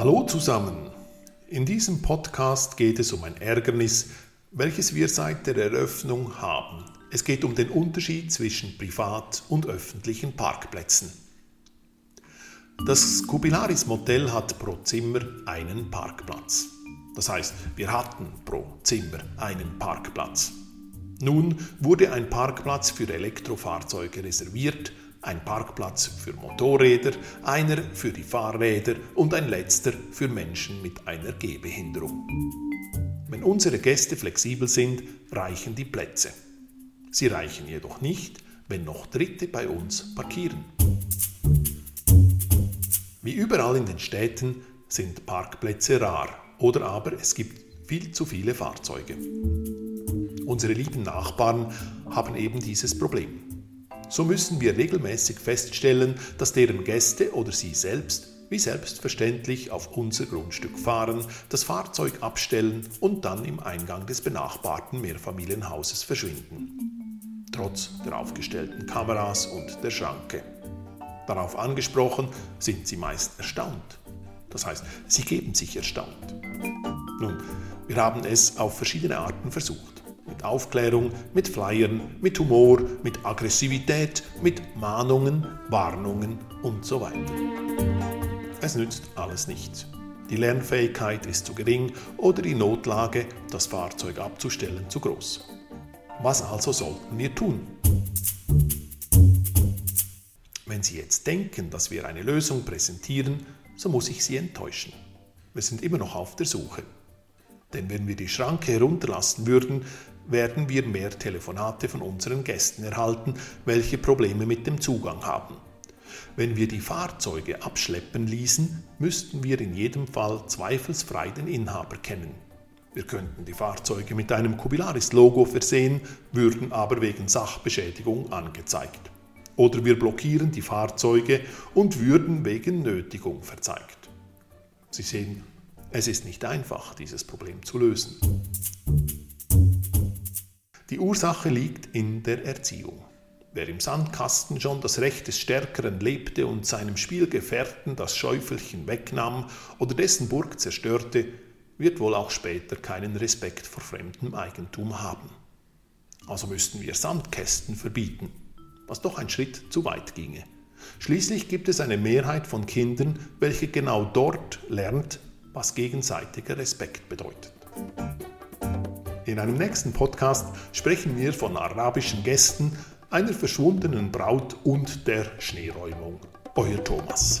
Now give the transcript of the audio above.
Hallo zusammen. In diesem Podcast geht es um ein Ärgernis, welches wir seit der Eröffnung haben. Es geht um den Unterschied zwischen privat und öffentlichen Parkplätzen. Das Kubilaris Motel hat pro Zimmer einen Parkplatz. Das heißt, wir hatten pro Zimmer einen Parkplatz. Nun wurde ein Parkplatz für Elektrofahrzeuge reserviert, ein Parkplatz für Motorräder, einer für die Fahrräder und ein letzter für Menschen mit einer Gehbehinderung. Wenn unsere Gäste flexibel sind, reichen die Plätze. Sie reichen jedoch nicht, wenn noch Dritte bei uns parkieren. Wie überall in den Städten sind Parkplätze rar oder aber es gibt viel zu viele Fahrzeuge. Unsere lieben Nachbarn haben eben dieses Problem. So müssen wir regelmäßig feststellen, dass deren Gäste oder sie selbst wie selbstverständlich auf unser Grundstück fahren, das Fahrzeug abstellen und dann im Eingang des benachbarten Mehrfamilienhauses verschwinden. Trotz der aufgestellten Kameras und der Schranke. Darauf angesprochen sind sie meist erstaunt. Das heißt, sie geben sich erstaunt. Nun, wir haben es auf verschiedene Arten versucht. Mit Aufklärung, mit Flyern, mit Humor, mit Aggressivität, mit Mahnungen, Warnungen und so weiter. Es nützt alles nichts. Die Lernfähigkeit ist zu gering oder die Notlage, das Fahrzeug abzustellen, zu groß. Was also sollten wir tun? Wenn Sie jetzt denken, dass wir eine Lösung präsentieren, so muss ich Sie enttäuschen. Wir sind immer noch auf der Suche. Denn wenn wir die Schranke herunterlassen würden, werden wir mehr Telefonate von unseren Gästen erhalten, welche Probleme mit dem Zugang haben. Wenn wir die Fahrzeuge abschleppen ließen, müssten wir in jedem Fall zweifelsfrei den Inhaber kennen. Wir könnten die Fahrzeuge mit einem Kubilaris-Logo versehen, würden aber wegen Sachbeschädigung angezeigt. Oder wir blockieren die Fahrzeuge und würden wegen Nötigung verzeigt. Sie sehen, es ist nicht einfach, dieses Problem zu lösen. Ursache liegt in der Erziehung. Wer im Sandkasten schon das Recht des Stärkeren lebte und seinem Spielgefährten das Schäufelchen wegnahm oder dessen Burg zerstörte, wird wohl auch später keinen Respekt vor fremdem Eigentum haben. Also müssten wir Sandkästen verbieten, was doch ein Schritt zu weit ginge. Schließlich gibt es eine Mehrheit von Kindern, welche genau dort lernt, was gegenseitiger Respekt bedeutet. In einem nächsten Podcast sprechen wir von arabischen Gästen, einer verschwundenen Braut und der Schneeräumung. Euer Thomas.